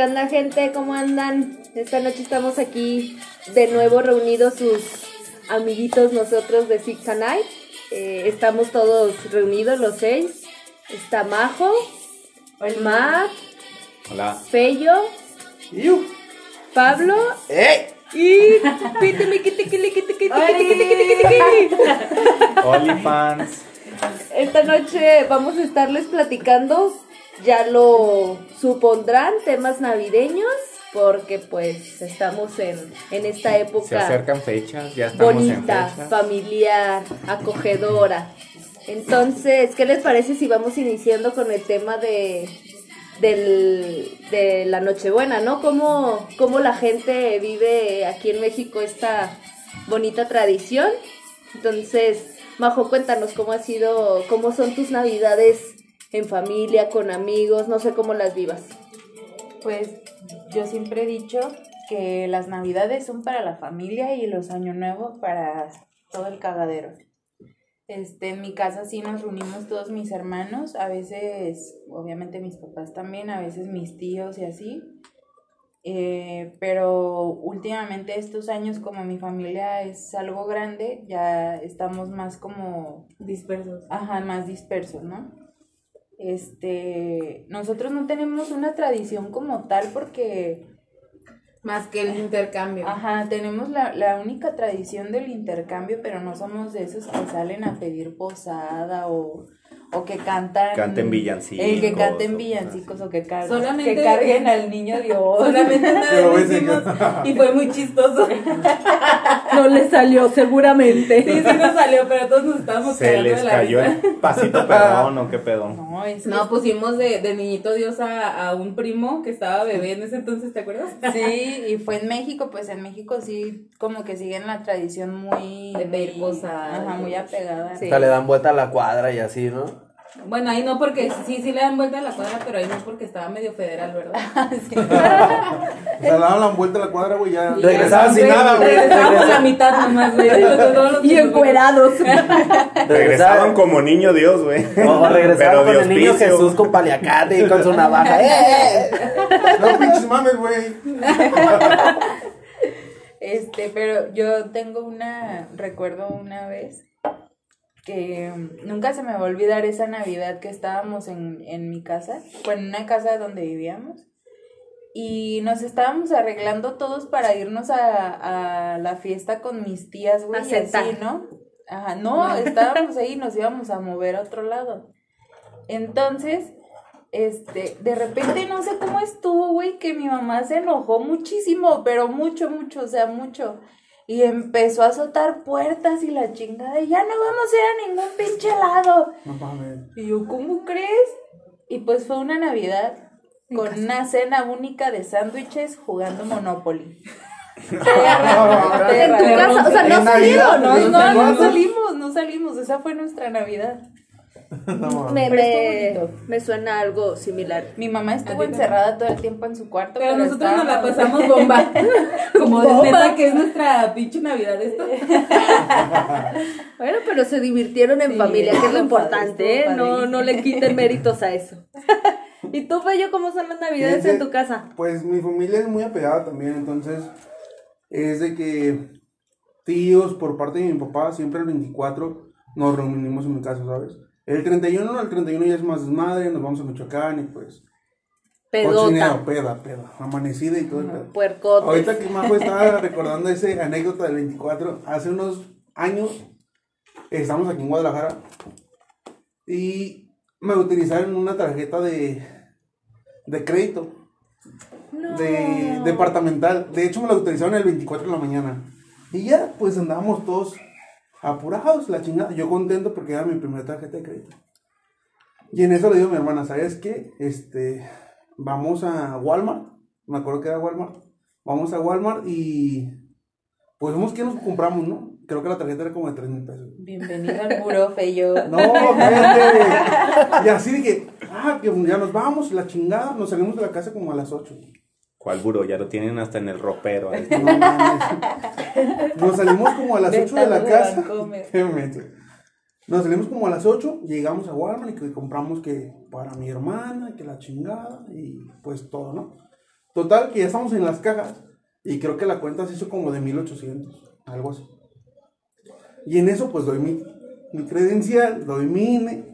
¿Qué onda gente? ¿Cómo andan? Esta noche estamos aquí de nuevo reunidos sus amiguitos nosotros de Six and Night. Eh, estamos todos reunidos los seis. Está Majo, el Matt, Hola. Fello, ¡Iu! Pablo ¡Ey! y Tiki. OnlyFans. Esta noche vamos a estarles platicando, ya lo supondrán, temas navideños, porque pues estamos en, en esta Se época acercan fechas, ya estamos en bonita, fechas. familiar, acogedora. Entonces, ¿qué les parece si vamos iniciando con el tema de, del, de la Nochebuena, ¿no? ¿Cómo, ¿Cómo la gente vive aquí en México esta bonita tradición? Entonces, Majo, cuéntanos cómo ha sido, cómo son tus navidades en familia, con amigos, no sé cómo las vivas. Pues yo siempre he dicho que las navidades son para la familia y los años nuevos para todo el cagadero. Este, en mi casa sí nos reunimos todos mis hermanos, a veces, obviamente mis papás también, a veces mis tíos y así. Eh, pero últimamente estos años como mi familia es algo grande, ya estamos más como dispersos. Ajá, más dispersos, ¿no? Este, nosotros no tenemos una tradición como tal porque, Más que el intercambio. ajá, tenemos la, la única tradición del intercambio, pero no somos de esos que salen a pedir posada o, o que cantan. Canten villancicos. El que canten villancicos o que, car- Solamente- que carguen al niño Dios. Solamente una vez hicimos y fue muy chistoso. No le salió seguramente. Sí, sí nos salió, pero todos nos estábamos Se les de la cayó risa. el pasito perdón o qué pedo. No, es No, pusimos de, de niñito Dios a, a un primo que estaba bebé en ese entonces, ¿te acuerdas? Sí, y fue en México, pues en México sí como que siguen la tradición muy... De pedir muy- posada. Ajá, muy apegada. Sí. O sea, le dan vuelta a la cuadra y así, ¿no? Bueno, ahí no porque sí, sí le dan vuelta a la cuadra, pero ahí no porque estaba medio federal, ¿verdad? O sea, le daban la vuelta a la cuadra, güey, ya. Y Regresaban sin güey, nada, güey. Regresábamos la mitad nomás, güey. Todos los- Y encuerados. Regresaban como niño Dios, güey. O regresaban Pero con el niño hospicio. Jesús con paliacate y con su navaja. ¡Eh! No pinches mames, güey. Este, pero yo tengo una, recuerdo una vez que mm, nunca se me va a olvidar esa Navidad que estábamos en, en mi casa, bueno, en una casa donde vivíamos, y nos estábamos arreglando todos para irnos a, a la fiesta con mis tías, güey, y así. ¿no? Ajá, no, estábamos ahí y nos íbamos a mover a otro lado. Entonces, este, de repente no sé cómo estuvo, güey, que mi mamá se enojó muchísimo, pero mucho, mucho, o sea, mucho. Y empezó a azotar puertas y la chingada, y ya no vamos a ir a ningún pinche lado. No mames. Y yo, ¿cómo crees? Y pues fue una Navidad con una cena única de sándwiches jugando Monopoly. Perra, En tu casa, o sea, no Navidad, ¿no? No, no, no salimos, no salimos. Esa fue nuestra Navidad. No. Me, me, me suena algo similar. Mi mamá estuvo encerrada todo el tiempo en su cuarto. Pero nosotros nos la pasamos bomba. Como de Bomba. neta que es nuestra pinche Navidad esto. Bueno, pero se divirtieron en Sí, familia, que es lo importante, ¿eh? No, no le quiten méritos a eso. ¿Y tú, Fello, cómo son las navidades en tu casa? Pues mi familia es muy apegada también, entonces es de que tíos por parte de mi papá, siempre el 24 nos reunimos en mi casa, ¿sabes? El 31, no, el 31 ya es más desmadre, nos vamos a Michoacán y pues... Pedota, peda, peda, amanecida y todo el pedo. Ahorita que Majo estaba recordando esa anécdota del 24, hace unos años estamos aquí en Guadalajara y me utilizaron una tarjeta de, de crédito, No. de departamental. De hecho, me la utilizaron el 24 de la mañana. Y ya, pues andábamos todos apurados, la chingada. Yo contento porque era mi primera tarjeta de crédito. Y en eso le digo a mi hermana, ¿sabes qué? Este, vamos a Walmart. Me acuerdo que era Walmart. Vamos a Walmart y pues vemos qué nos compramos, ¿no? Creo que la tarjeta era como de 3 mil pesos. Bienvenido al muro, Feyo. No, cállate. Y así dije, ah, que ya nos vamos, la chingada. Nos salimos de la casa como a las 8. ¿Cuál buró? Ya lo tienen hasta en el ropero. ¿eh? Nos salimos como a las 8 de la casa. Nos salimos como a las 8, llegamos a Walmart y que compramos que para mi hermana, que la chingada y pues todo, ¿no? Total, que ya estamos en las cajas. Y creo que la cuenta se hizo como de 1800, algo así. Y en eso, pues doy mi, mi credencial, doy mi INE.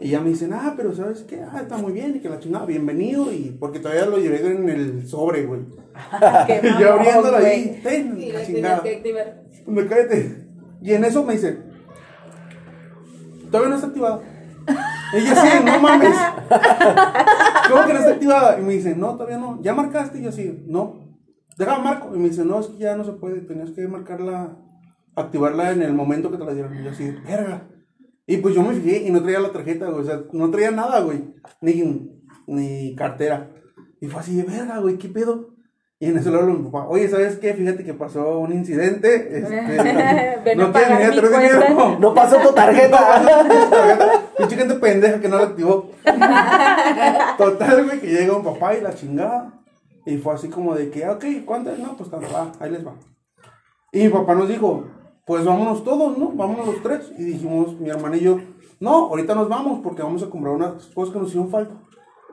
Y ya me dicen, ah, pero ¿sabes qué? Ah, está muy bien, y que la chingada, bienvenido. Y porque todavía lo llevé en el sobre, güey. Y yo abriéndolo ahí, ten, Y la chingada. Me cállate. Y en eso me dice, todavía no está activada. Y yo así, no mames. ¿Cómo que no está activada? Y me dice, no, todavía no. ¿Ya marcaste? Y yo así, no. Déjame marco. Y me dice, no, es que ya no se puede. Tenías que marcarla, activarla en el momento que te la dieron. Y yo así, verga. Y pues yo me fijé y no traía la tarjeta, güey. O sea, no traía nada, güey. Ni, ni cartera. Y fue así de verga, güey, ¿qué pedo? Y en eso le hablo a mi papá, oye, ¿sabes qué? Fíjate que pasó un incidente. Este, no pagar tienes ni mi cuenta. dinero. No pasó tu tarjeta. Pinche gente pendeja que no la activó. Total, güey, que llega un papá y la chingada. Y fue así como de que, ah, ok, ¿cuánto? No, pues tanto, va, ahí les va. Y mi papá nos dijo, pues vámonos todos, ¿no? Vámonos los tres. Y dijimos, mi hermana y yo, no, ahorita nos vamos porque vamos a comprar unas cosas que nos hicieron falta.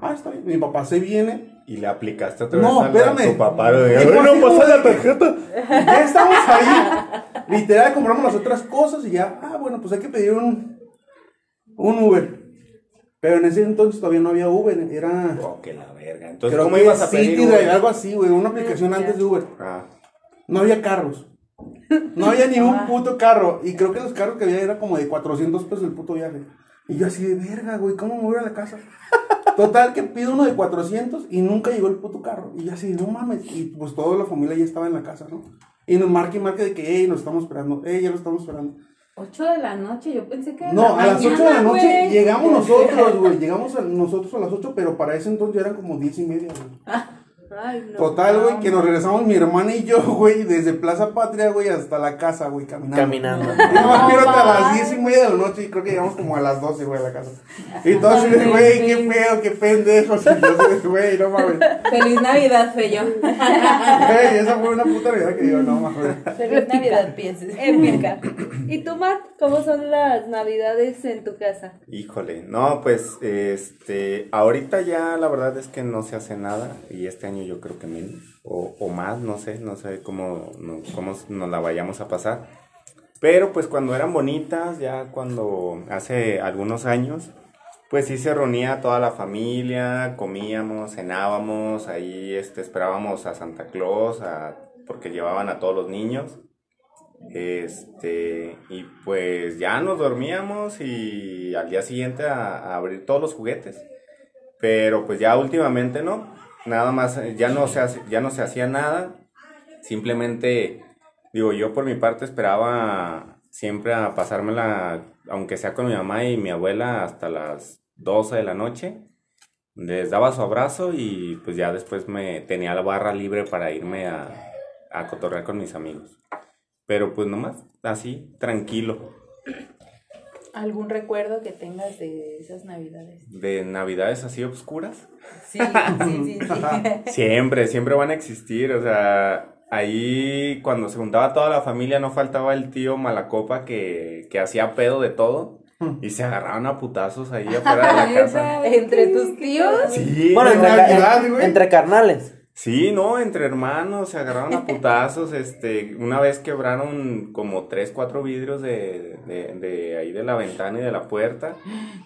Ah, está bien. Mi papá se viene. Y le aplicaste otra vez No, a espérame. tu papá. "Ay, fue no como la tarjeta. Ya estamos ahí. Literal, compramos las otras cosas y ya, ah, bueno, pues hay que pedir un, un Uber. Pero en ese entonces todavía no había Uber, era... Oh, que la verga. Entonces, ¿cómo ibas a pedir? City algo así, güey, una aplicación antes de Uber. Ah, No había carros. No había ni un puto carro. Y creo que los carros que había era como de 400 pesos el puto viaje. Y yo así de verga, güey, ¿cómo me voy a la casa? Total, que pido uno de 400 y nunca llegó el puto carro. Y yo así, no mames. Y pues toda la familia ya estaba en la casa, ¿no? Y nos marca y marca de que, hey, nos estamos esperando, hey, ya lo estamos esperando. 8 de la noche, yo pensé que. No, a las 8 de la noche llegamos nosotros, güey. Llegamos a- nosotros a las 8, pero para ese entonces ya eran como 10 y media, güey. Ay, no. Total, güey, que nos regresamos mi hermana y yo, güey, desde Plaza Patria, güey, hasta la casa, güey, caminando. Caminando. Y No, quiero hasta va. las 10 y media de la noche y creo que llegamos como a las 12, güey, a la casa. Y todos güey, qué pedo, qué pendejos. Yo de, güey, no mames. Feliz Navidad, Feyo. Güey, esa fue una puta realidad que digo, no mames. Feliz Navidad, pienses. Épica. ¿Y tú, Matt? ¿Cómo son las navidades en tu casa? híjole. No, pues, este, ahorita ya la verdad es que no se hace nada. Y este año yo creo que menos. O, o más, no sé, no sé cómo, no- cómo nos la vayamos a pasar. Pero pues cuando eran bonitas, ya cuando hace algunos años, pues sí se reunía toda la familia, comíamos, cenábamos, ahí este, esperábamos a Santa Claus, a- porque llevaban a todos los niños. Este, y pues ya nos dormíamos y al día siguiente a, a abrir todos los juguetes. Pero pues ya últimamente no, nada más, eh, ya no se, hace- ya no se hacía nada. Simplemente, digo, yo por mi parte esperaba siempre a pasármela, aunque sea con mi mamá y mi abuela, hasta las 12 de la noche. Les daba su abrazo y pues ya después me tenía la barra libre para irme a, a cotorrear con mis amigos. Pero pues nomás, así, tranquilo. ¿Algún recuerdo que tengas de esas navidades? De navidades así oscuras. Sí, sí, sí, sí. Siempre, siempre van a existir. O sea, ahí cuando se juntaba toda la familia no faltaba el tío Malacopa que, que hacía pedo de todo. Y se agarraban a putazos ahí afuera de la casa. Entre tus tíos. Sí, Bueno, En Navidad, güey. entre carnales. Sí, no, entre hermanos se agarraron a putazos, este, una vez quebraron como tres, cuatro vidrios de, de, de ahí de la ventana y de la puerta.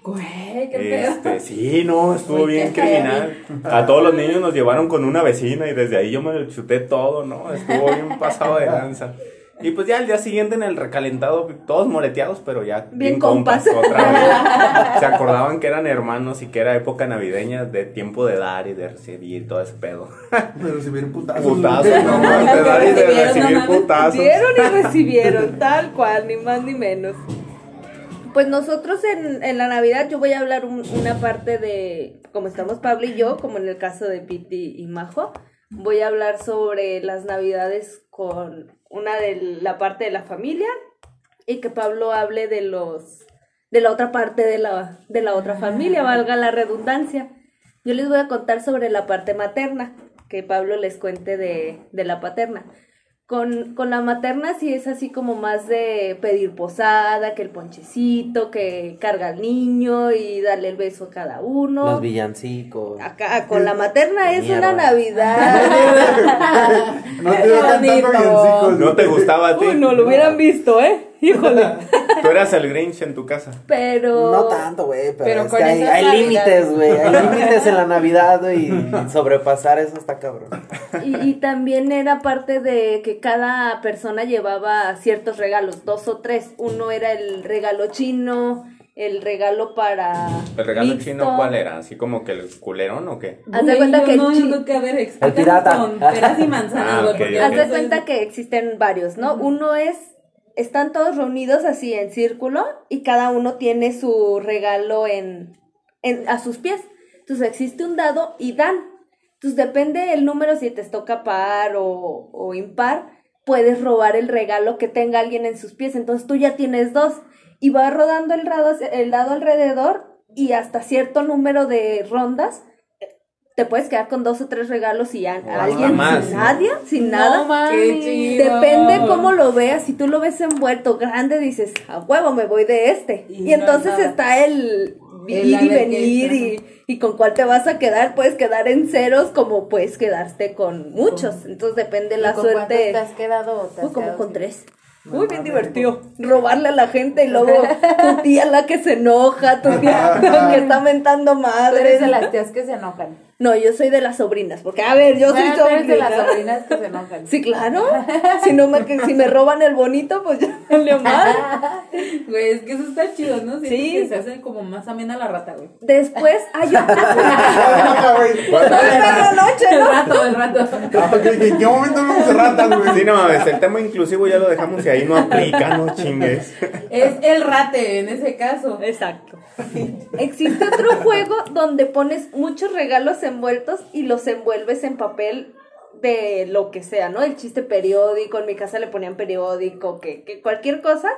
Güey, qué pedo. Este, sí, no, estuvo Uy, bien criminal. A todos los niños nos llevaron con una vecina y desde ahí yo me lo chuté todo, ¿no? Estuvo bien pasado de danza. Y pues ya el día siguiente en el recalentado, todos moreteados, pero ya Bien compas. otra vez. Se acordaban que eran hermanos y que era época navideña de tiempo de dar y de recibir todo ese pedo. De recibir putazos. Putazos, no más, de dar y de recibir no putazos. Dieron y recibieron, tal cual, ni más ni menos. Pues nosotros en, en la Navidad yo voy a hablar un- una parte de, como estamos Pablo y yo, como en el caso de Piti y Majo, voy a hablar sobre las Navidades con una de la parte de la familia y que Pablo hable de los de la otra parte de la, de la otra familia, valga la redundancia. Yo les voy a contar sobre la parte materna, que Pablo les cuente de, de la paterna. Con, con la materna sí es así como más de pedir posada, que el ponchecito, que carga al niño y darle el beso a cada uno. Los villancicos. Acá con la materna es Mierda. una Navidad. No te da cantando villancicos. ¿No te gustaba a ti? Uy, no lo hubieran visto, ¿eh? Híjole. Tú eras el Grinch en tu casa. Pero. No tanto, güey, pero, Pero es con que hay, límites, güey. Hay límites en la Navidad, güey. Y sobrepasar eso está cabrón. Y, y también era parte de que cada persona llevaba ciertos regalos, dos o tres. Uno era el regalo chino, el regalo para. ¿El regalo mixto. chino cuál era? ¿Así como que el culerón o qué? Haz de cuenta yo que el no, yo que, a ver, explícanos pirata. con peras y manzanas, Ah. Haz de cuenta que existen varios, ¿no? Uno es, están todos reunidos así en círculo y cada uno tiene su regalo en, en a sus pies. Entonces existe un dado y dan. Entonces depende el número si te toca par o, o impar, puedes robar el regalo que tenga alguien en sus pies. Entonces tú ya tienes dos y va rodando el dado, el dado alrededor y hasta cierto número de rondas te puedes quedar con dos o tres regalos y a- O alguien más, sin ¿no? nadie, sin nada. No mames. Qué chido. Depende cómo lo veas. Si tú lo ves envuelto grande, dices, a huevo, me voy de este. Y Y, entonces nada. está el ir y venir y, y con cuál te vas a quedar. Puedes quedar en ceros como puedes quedarte con muchos. Entonces depende la ¿Con cuántos suerte. te has quedado? Uy, como quedado con tres. Muy bien divertido. Robarle a la gente y luego tu tía la que se enoja, tu tía la que está mentando Tú madres. eres de las tías que se enojan. No, yo soy de las sobrinas, porque a ver, yo Bueno, soy eres de sobrina. las sobrinas que se enojan. Sí, claro. Si no me que- si me roban el bonito, pues ya valió mal. Güey, es que eso está chido, ¿no? Siento Sí. que se hace como más amena la rata, güey. Después hay otra. Güey. Pero noche, El ¿no? rato, el rato. Ah, ¿En qué momento vamos a ratas, güey? Sí, no mames, el tema inclusivo ya lo dejamos y ahí no aplica, no chingues. Es el rate en ese caso. Exacto. Existe otro juego donde pones muchos regalos envueltos y los envuelves en papel de lo que sea, ¿no? El chiste periódico, en mi casa le ponían periódico, que, que cualquier cosa.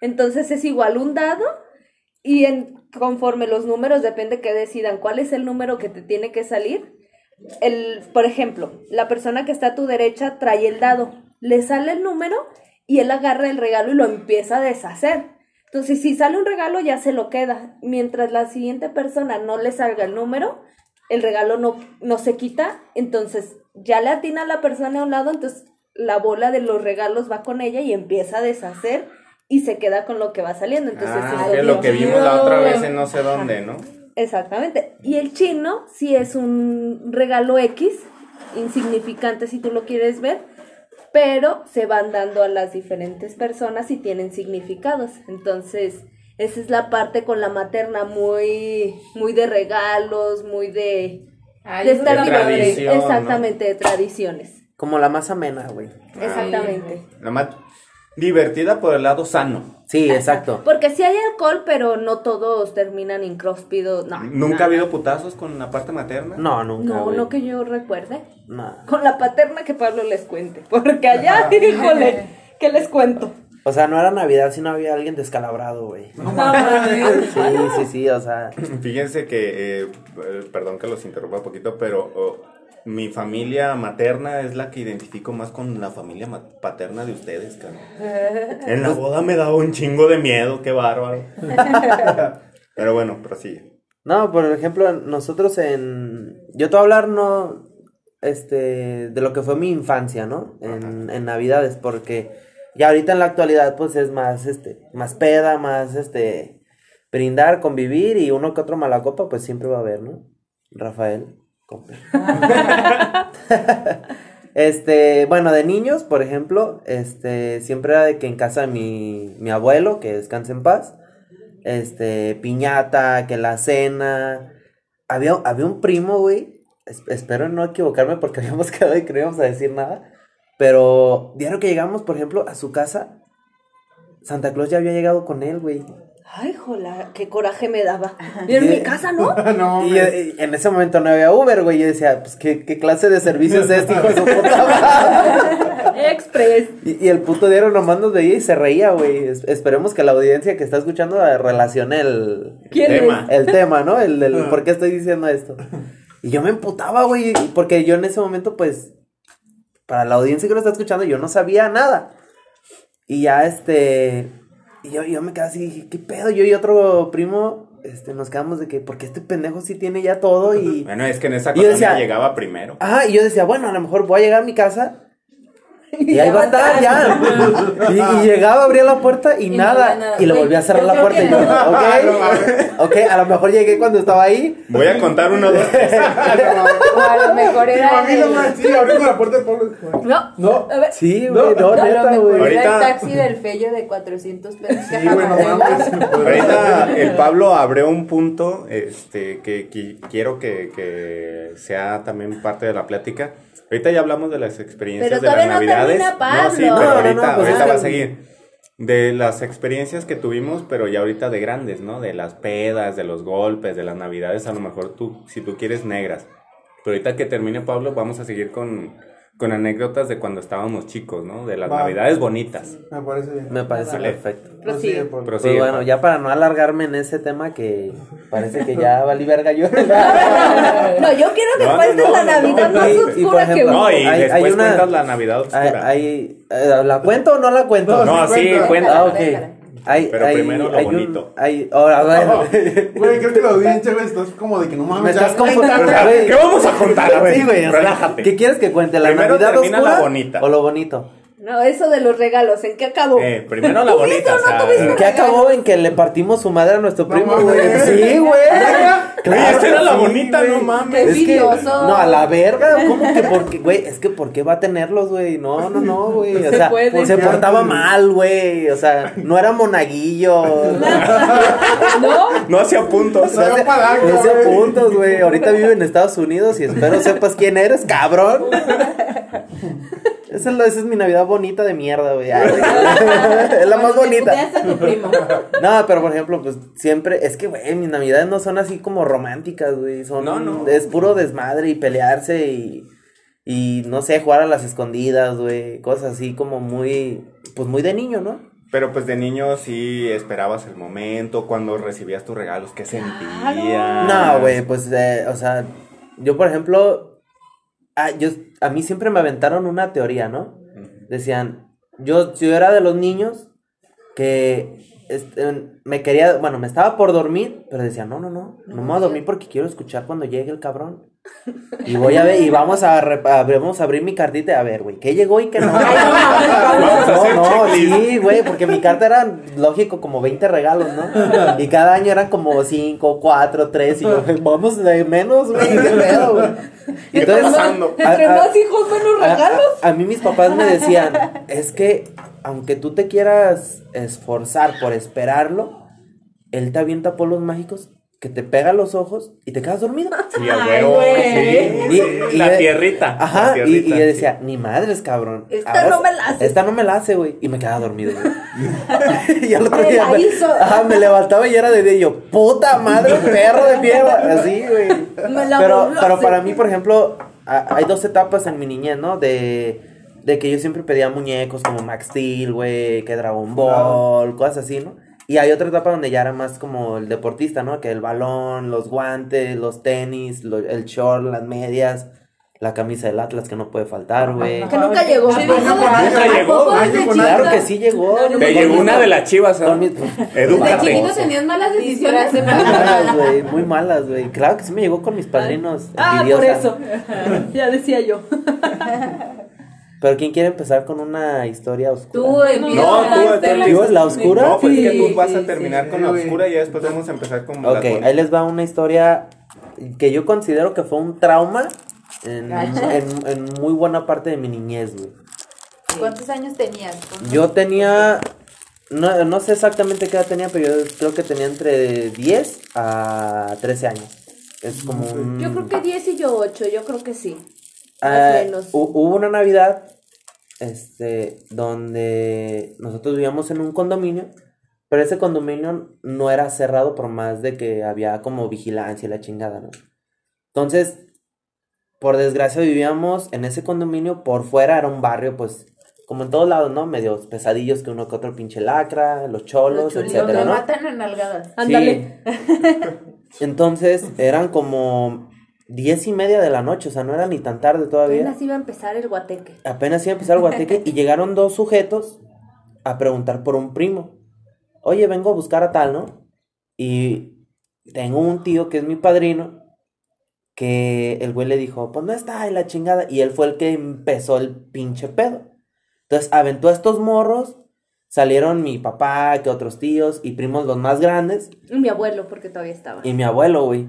Entonces es igual un dado y en, conforme los números depende que decidan cuál es el número que te tiene que salir. El, por ejemplo, la persona que está a tu derecha trae el dado, le sale el número y él agarra el regalo y lo empieza a deshacer. Entonces, si sale un regalo, ya se lo queda. Mientras la siguiente persona no le salga el número, el regalo no, no se quita. Entonces, ya le atina a la persona a un lado, entonces la bola de los regalos va con ella y empieza a deshacer y se queda con lo que va saliendo. Entonces, Ah, es lo que vimos la otra vez en no sé dónde, ¿no? Exactamente. Y el chino sí es un regalo X, insignificante si tú lo quieres ver, pero se van dando a las diferentes personas y tienen significados. Entonces, esa es la parte con la materna muy muy de regalos, muy de Ay, de estar de exactamente de tradiciones. Como la más amena, güey. Exactamente. Nada más divertida por el lado sano. Sí, exacto. Porque sí hay alcohol, pero no todos terminan incróspidos. No. ¿Nunca ha habido putazos con la parte materna? No, nunca. No, güey. no que yo recuerde. No. Con la paterna que Pablo les cuente. Porque allá, híjole, ¿qué les cuento? O sea, no era Navidad si no había alguien descalabrado, güey. No mames. Sí, sí, sí, o sea. Fíjense que, eh, eh, perdón que los interrumpa un poquito, pero oh, mi familia materna es la que identifico más con la familia paterna de ustedes, cabrón. En la boda me daba un chingo de miedo, qué bárbaro. Pero bueno, prosigue. No, por ejemplo, nosotros en. Yo te voy a hablar, no. Este. De lo que fue mi infancia, ¿no? En, en Navidades, porque. Ya ahorita en la actualidad, pues es más, este. Más peda, más, este. Brindar, convivir y uno que otro mala copa, pues siempre va a haber, ¿no? Rafael. Este, bueno, de niños, por ejemplo, este, siempre era de que en casa mi, mi abuelo, que descanse en paz, este, piñata, que la cena. Había, había un primo, güey, es- espero no equivocarme porque habíamos quedado y que no íbamos a decir nada, pero diario que llegamos, por ejemplo, a su casa, Santa Claus ya había llegado con él, güey. Ay, jola, qué coraje me daba. Y en mi casa, ¿no? no, Y, en ese momento no había Uber, güey. Yo decía, pues, ¿qué, qué clase de servicio es este, hijo de su puta madre? Express. Y, y el puto diario nomás nos veía y se reía, güey. Es- esperemos que la audiencia que está escuchando relacione el, ¿Quién Tema. el tema, ¿no? El del por qué estoy diciendo esto. Y yo me emputaba, güey, porque yo en ese momento, pues, para la audiencia que lo está escuchando, yo no sabía nada. Y ya este, y yo, yo me quedé así, dije, ¿qué pedo? Yo y otro primo, este, nos quedamos de que, porque este pendejo sí tiene ya todo y... Bueno, es que en esa decía- llegaba primero. Ajá, y yo decía, bueno, a lo mejor voy a llegar a mi casa y ahí va a estar ya. Y, y llegaba, abría la puerta y, Y no nada. había nada. Y le volví a cerrar Yo la puerta y yo, no. ok, ok, a lo mejor llegué cuando estaba ahí. Voy a contar uno, dos, tres. O a lo mejor era Imagino, el, man, sí, abriendo la puerta del pueblo. No. No. A ver. Sí, güey, no, lo neta, güey. era el Ahorita- taxi del fello de 400 pesos Sí, güey, no mames. Ahorita el Pablo abrió un punto este, que, que quiero que, que sea también parte de la plática. Ahorita ya hablamos de las experiencias Pero de las no navidades. Pablo. sí, pero No, no, ahorita, no, pues ahorita va a que- seguir. De las experiencias que tuvimos, pero ya ahorita de grandes, ¿no? De las pedas, de los golpes, de las navidades, a lo mejor tú, si tú quieres negras. Pero ahorita que termine Pablo, vamos a seguir con, con anécdotas de cuando estábamos chicos, ¿no? De las Va. navidades bonitas. Me parece bien. Me parece Vale. perfecto. Prosigue, Pablo. Pero Pues sí, bueno, ya para no alargarme en ese tema que parece que ya valí verga yo. No, yo quiero que No, cuentes no, la no, Navidad no. más Y- y, por oscura que. No, y Hay- después hay una- cuentas la Navidad oscura. hay- eh, ¿La cuento o no la cuento? No, sí, cuenta. Ah, ok. Hay, Pero hay- primero lo hay un- bonito. hay, ahora, bueno. Güey, creo que la audiencia, güey, estás como de que no mames. Me estás confundiendo. O sea, güey. ¿Qué vamos a contar? A ver, Sí, güey. relájate. ¿Qué quieres que cuente? ¿La Primero Navidad termina oscura la bonita. o lo bonito? No, eso de los regalos, ¿en qué acabó? Eh, primero la ¿Tuviste bonita. o sea, tuviste? ¿Qué acabó en que le partimos su madre a nuestro No primo, güey? Sí, güey. Oye, esta era la sí, bonita, güey. no mames. Es que, no, a la verga, ¿cómo que porque, güey? Es que ¿por qué va a tenerlos, güey? No, no, no, güey. O se sea, puede. se portaba mal, güey. O sea, no era monaguillo. ¿No? No hacía puntos. No hacía puntos, güey. Ahorita vive en Estados Unidos y espero sepas quién eres, cabrón. Esa es, la- esa es mi Navidad bonita de mierda, güey. Ay, es la más bonita. tu primo. No, pero por ejemplo, pues siempre, es que, güey, mis navidades no son así como románticas, güey. Son, No, no. Es puro desmadre y pelearse y, y no sé, jugar a las escondidas, güey. Cosas así como muy, pues muy de niño, ¿no? Pero pues de niño sí esperabas el momento, cuando recibías tus regalos, ¿qué sentías? No, güey, pues, eh, o sea, yo por ejemplo, ah, yo, a mí siempre me aventaron una teoría, ¿no? Decían, yo, si yo era de los niños que este, me quería, bueno, me estaba por dormir, pero decía, no, no, no, no me voy a dormir porque quiero escuchar cuando llegue el cabrón. Y voy a ver, y vamos a, re- a- vamos a abrir mi cartita a ver, güey, ¿qué llegó y qué no? No, no, sí, güey, porque mi carta era, lógico, como 20 regalos, ¿no? Y cada año eran como 5, 4, 3, y yo, vamos de menos, güey, qué pedo, güey. Y entonces, pasando? a- Entre más hijos, menos regalos. A, a mí mis papás me decían, es que aunque tú te quieras esforzar por esperarlo, él te avienta polos mágicos que te pega los ojos y te quedas dormido. Sí, a Ay, huevo, güey. sí. Y- y- la tierrita. Ajá, la y, yo decía, ni madres, cabrón. Esta Ahora no me la hace. Esta no me la hace, güey. Y me quedaba dormido, güey. y al otro Me día me, hizo. ajá, me levantaba y era de día y yo, puta madre, perro de mierda. Así, güey. Me la Pero, pero para mí, por ejemplo, a- hay dos etapas en mi niñez, ¿no? De, de que yo siempre pedía muñecos como Max Steel, güey, que Dragon Ball, cosas así, ¿no? Y hay otra etapa donde ya era más como el deportista, ¿no? Que el balón, los guantes, los tenis, lo- el short, las medias, la camisa del Atlas que no puede faltar, güey. Que nunca llegó. Sí, ¿A poco- nunca ¿a llegó, Claro que sí llegó. No, no, Te Con llegó una de las chivas, ¿no? mis- ¿De Edúcate. chiquito tenías malas decisiones? Muy malas, güey, muy malas, güey. Claro que sí me llegó con mis padrinos. Ah, por eso. Ya decía yo. Pero ¿quién quiere empezar con una historia oscura? Tú empiezas No, tú, la- ¿Digo la oscura? No, pues es que Sí, tú vas a sí, terminar sí. con la Sí, oscura y ya después vamos a empezar con las Ok, ahí les va una historia que yo considero que fue un trauma en, en- en muy buena parte de mi niñez, güey. ¿Cuántos años tenías? Yo tenía, no, no sé exactamente qué edad tenía, pero yo creo que tenía entre 10 a 13 años. Es como un... Yo creo que 10 y yo 8, yo creo que sí. Ah, hu- hubo una Navidad este, donde nosotros vivíamos en un condominio, pero ese condominio no era cerrado por más de que había como vigilancia y la chingada, ¿no? Entonces, por desgracia vivíamos en ese condominio, por fuera era un barrio, pues, como en todos lados, ¿no? Medios pesadillos que uno que otro pinche lacra, los cholos, Los etcétera, ¿no? matan a nalgadas. Ándale. Sí. Entonces, eran como diez y media de la noche, o sea, no era ni tan tarde todavía. Apenas iba a empezar el guateque. Apenas iba a empezar el guateque y llegaron dos sujetos a preguntar por un primo. Oye, vengo a buscar a tal, ¿no? Y tengo un tío que es mi padrino, que el güey le dijo, pues no está, y la chingada. Y él fue el que empezó el pinche pedo. Entonces aventó a estos morros, salieron mi papá, que otros tíos y primos los más grandes, Y mi abuelo, porque todavía estaba. y mi abuelo, güey.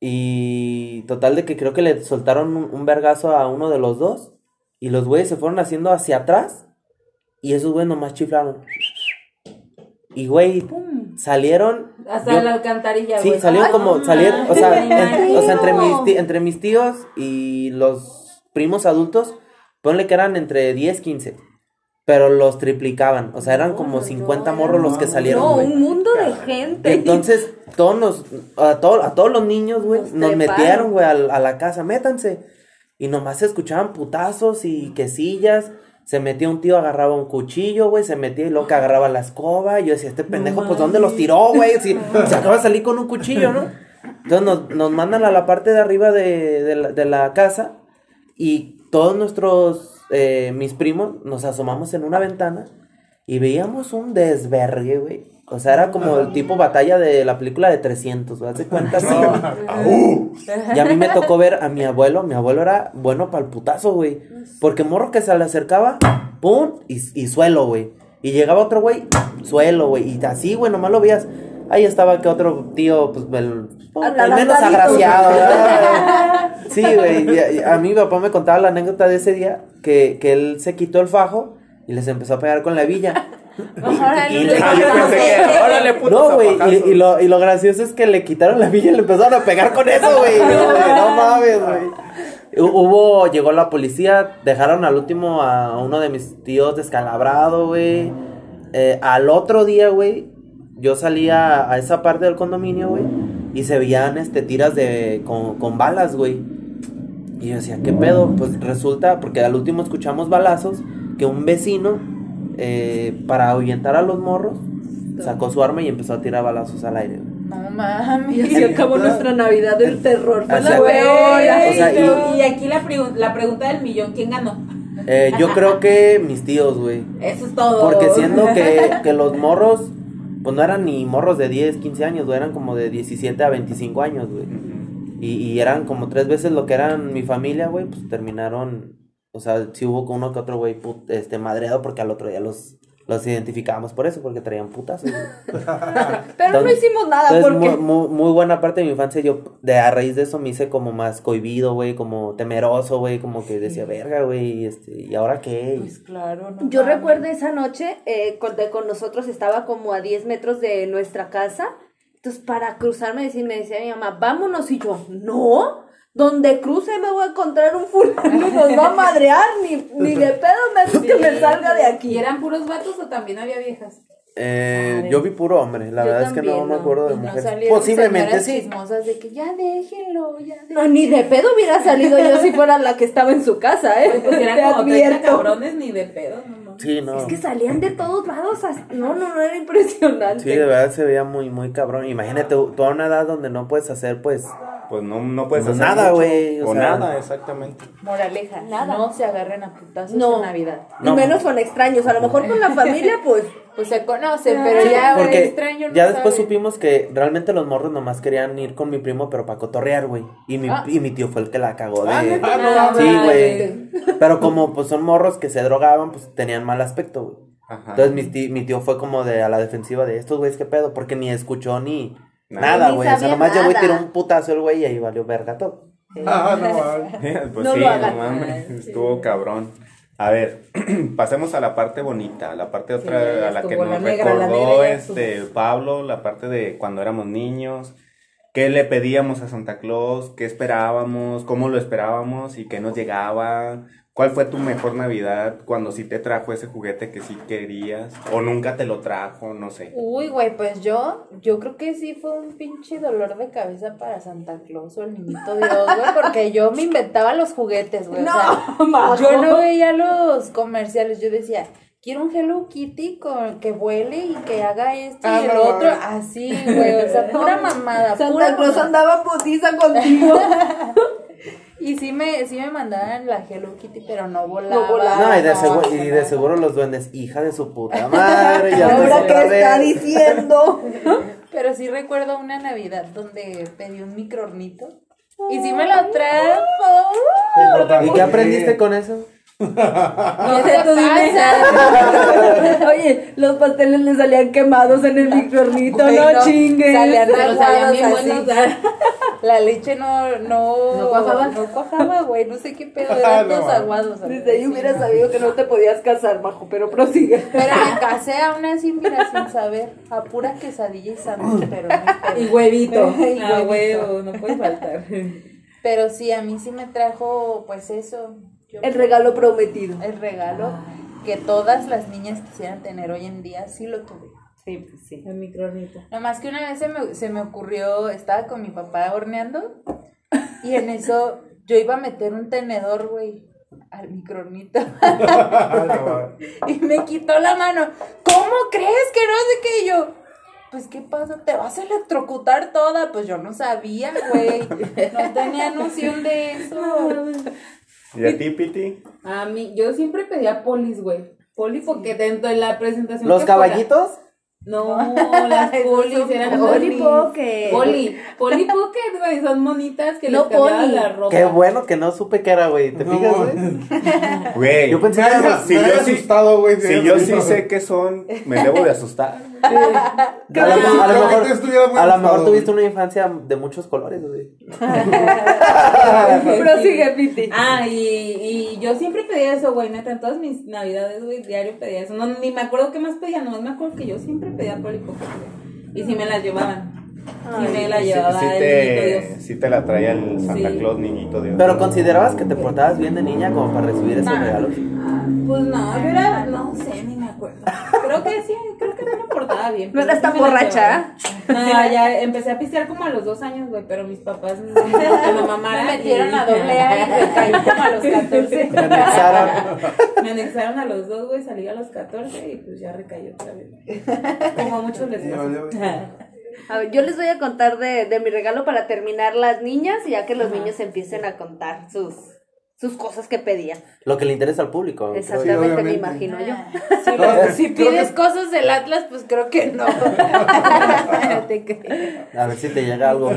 Y total de que creo que le soltaron un, un vergazo a uno de los dos. Y los güeyes se fueron haciendo hacia atrás. Y esos güeyes nomás chiflaron. Y güey, salieron. Hasta yo- la alcantarilla, Sí, güey. salieron como, no salieron, o sea, mames, en- o sea, entre mis, entre mis tíos y los primos adultos, ponle que eran entre 10, 15. Pero los triplicaban, o sea, eran como no, 50 no, morros los que salieron, No, un mundo de gente. Entonces, todos nos, a, todo- a todos los niños, güey, Nos metieron, güey, a, la casa, métanse. Y nomás se escuchaban putazos y quesillas. Se metía un tío, agarraba un cuchillo, güey, se metía y luego que agarraba la escoba. Y yo decía, este pendejo, pues, ¿dónde los tiró, güey? Si se acaba de salir con un cuchillo, ¿no? Entonces nos, nos mandan a la parte de arriba de, de la, de la casa y todos nuestros, eh, mis primos, nos asomamos en una ventana y veíamos un desvergue, güey. O sea, era como el tipo batalla de la película de 300, güey. ¿Haz de cuenta así, güey? Y a mí me tocó ver a mi abuelo. Mi abuelo era bueno para el putazo, güey. Porque morro que se le acercaba, pum, y, y suelo, güey. Y llegaba otro güey, suelo, güey. Y así, güey, nomás lo veías. Ahí estaba que otro tío, pues, el, el menos agraciado. Sí, güey. y a, a mí mi papá me contaba la anécdota de ese día que, que él se quitó el fajo y les empezó a pegar con la villa. Y- y no, güey, y, y lo, y lo gracioso es que le quitaron la villa y le empezaron a pegar con eso, güey. No, mames, güey. Hu- Hubo, llegó la policía, dejaron al último a uno de mis tíos descalabrado, güey. Eh, al otro día, güey, yo salía a esa parte del condominio, güey, y se veían, este, tiras de, con, con balas, güey. Y yo decía, ¿qué pedo? Pues resulta, porque al último escuchamos balazos, que un vecino, eh, para ahuyentar a los morros, sacó su arma y empezó a tirar balazos al aire. güey. No mames. Y así acabó nuestra Navidad del terror. Fue Así la peor. O sea, y, y aquí la, pregu- la pregunta del millón, ¿quién ganó? Eh, yo creo que mis tíos, güey. Eso es todo. Porque siendo que, que los morros, pues no eran ni morros de 10, 15 años, güey, eran como de 17 a 25 años, güey. Y, y eran como tres veces lo que eran mi familia, güey, pues terminaron, o sea, sí hubo con uno que otro, güey, este, madreado, porque al otro día los, los identificábamos por eso, porque traían putas. Pero no hicimos nada Entonces, porque. muy, muy, muy buena parte de mi infancia, yo de a raíz de eso me hice como más cohibido, güey, como temeroso, güey, como que decía, verga, güey, este, ¿y ahora qué? Pues claro, no Yo mames. recuerdo esa noche, eh, con, de- con nosotros estaba como a 10 metros de nuestra casa. Entonces, para cruzarme, decir, me decía mi mamá, vámonos. Y yo, no, donde cruce me voy a encontrar un fulano y nos va a madrear. Ni, ni de pedo me que me salga de ¿Y aquí. eran puros vatos o también había viejas? Eh, yo vi puro hombre, la Yo verdad es que no me no. acuerdo de Y no mujeres. Posiblemente sí. chismosas de que ya déjenlo, ya No, ni de pedo hubiera salido yo si fuera la que estaba en su casa, ¿eh? Pues Te eran como 30 advierto. cabrones ni de pedo, no mames. Sí, no. Es que salían de todos lados. as- No, no, no, era impresionante. Sí, de verdad se veía muy, muy cabrón. Imagínate, tú a una edad donde no puedes hacer, pues, Pues no, no puedes hacer nada, güey, o O, sea- nada, exactamente. Moraleja, Nada. no se agarren a putazos No. en Navidad. No. Y menos con extraños. A lo mejor con la familia, pues. Pues se conocen, pero ya porque extraño no ya después sabe. supimos que realmente los morros nomás querían ir con mi primo, pero para cotorrear, güey. Y mi, Ah. y mi tío fue el que la cagó de... Ah, neta, Ah, no, Sí, güey. Pero como pues son morros que se drogaban, pues tenían mal aspecto, güey. Ajá. Entonces mi tío, mi tío fue como de a la defensiva de estos güeyes, ¿qué pedo? Porque ni escuchó ni Nada. güey. O sea, nomás llegó y tiró un putazo el güey y ahí valió verga todo. Ah, no, vale. pues No sí, no mames, estuvo cabrón. A ver, pasemos a la parte bonita, la parte otra Sí, a la que nos negra, recordó este Pablo, la parte de cuando éramos niños, qué le pedíamos a Santa Claus, qué esperábamos, cómo lo esperábamos y qué nos llegaba. ¿Cuál fue tu mejor Navidad cuando sí te trajo ese juguete que sí querías o nunca te lo trajo, no sé? Uy, güey, pues yo, yo creo que sí fue un pinche dolor de cabeza para Santa Claus o el niñito Dios, güey, porque yo me inventaba los juguetes, güey. o sea, No, yo no veía los comerciales, yo decía, quiero un Hello Kitty con que vuele y que haga esto Ah, y el no, otro. Así, güey. O sea, pura mamada. Santa pura Claus mamada. andaba putiza contigo. Y sí me, sí me mandaban la Hello Kitty, pero no volaba. No volaba. No, y de, seguro, no, y de seguro los duendes, hija de su puta madre. Ya Ahora otra está diciendo. Pero sí recuerdo una Navidad donde pedí un microornito. Y sí me lo trajo. ¿Y qué aprendiste con eso? No sé, tú dime. Oye, los pasteles le salían quemados en el microornito, no, no, chingues. salían Pero sabían bien buenos. La leche no, no, ¿No cuajaba? No cuajaba, güey. No sé qué pedo, eran No, todos aguados. Desde ahí hubiera sabido que no te podías casar, Majo, pero prosigue. Pero me casé aún así, mira, sin saber. A pura quesadilla y sándwich, pero no Y huevito. Y Ah, huevo, no puede faltar. Pero sí, a mí sí me trajo, pues eso. Yo El regalo prometido. el regalo que todas las niñas quisieran tener hoy en día, sí lo tuve. Sí, pues sí. El microornito. Nomás que una vez se me, se me ocurrió, estaba con mi papá horneando y en eso yo iba a meter un tenedor, güey, al microornito y me quitó la mano. ¿Cómo crees que no sé qué? Y yo, pues qué pasa, te vas a electrocutar toda. Pues yo no sabía, güey, no tenía noción de eso. ¿Y a ti, Piti? A mí, yo siempre pedía polis, güey. Poli porque dentro de la presentación. ¿Los que fuera- caballitos? No, las polis eran Poli polis. Pocket. Poli, poli pocket, güey, son monitas que No les cambiaban poli. la ropa. Qué bueno que no supe qué era, güey. ¿Te No, fijas, güey? Güey, Yo pensé que era... si me yo sí- asustado, güey. si yo sí sé qué son, me debo de asustar. A lo, a lo Claramente mejor, a lo tuviste una infancia de muchos colores, güey. Prosigue, Piti. Ah, y, y yo siempre pedía eso, güey, neta, en todas mis navidades, güey, diario pedía eso. No, ni me acuerdo qué más pedía, nomás me acuerdo que yo siempre pedía Pocket, güey. Y si me las llevaban. Si me la llevaba sí Dios. sí te la traía el Santa Sí. Claus, niñito Dios. Pero considerabas que te portabas bien de niña como para recibir esos Nah. regalos. Pues no, yo era, no sé, ni me acuerdo. Creo que sí, creo que no me portaba bien. No sí tan borracha. No, ya empecé a pistear como a los dos años, güey, pero mis papás no me me metieron y- a doble A y recaí como a los 14. Me anexaron. Me anexaron a los dos, güey, salí a los 14 y pues ya recaí otra vez. Como a muchos les pasa. A ver, yo les voy a contar de, de mi regalo para terminar las niñas, y ya que los niños empiecen a contar sus, sus cosas que pedían. Lo que le interesa al público. Exactamente, me imagino yo. Si, lo- si pides cosas del Atlas, pues creo que no. A ver si te llega algo.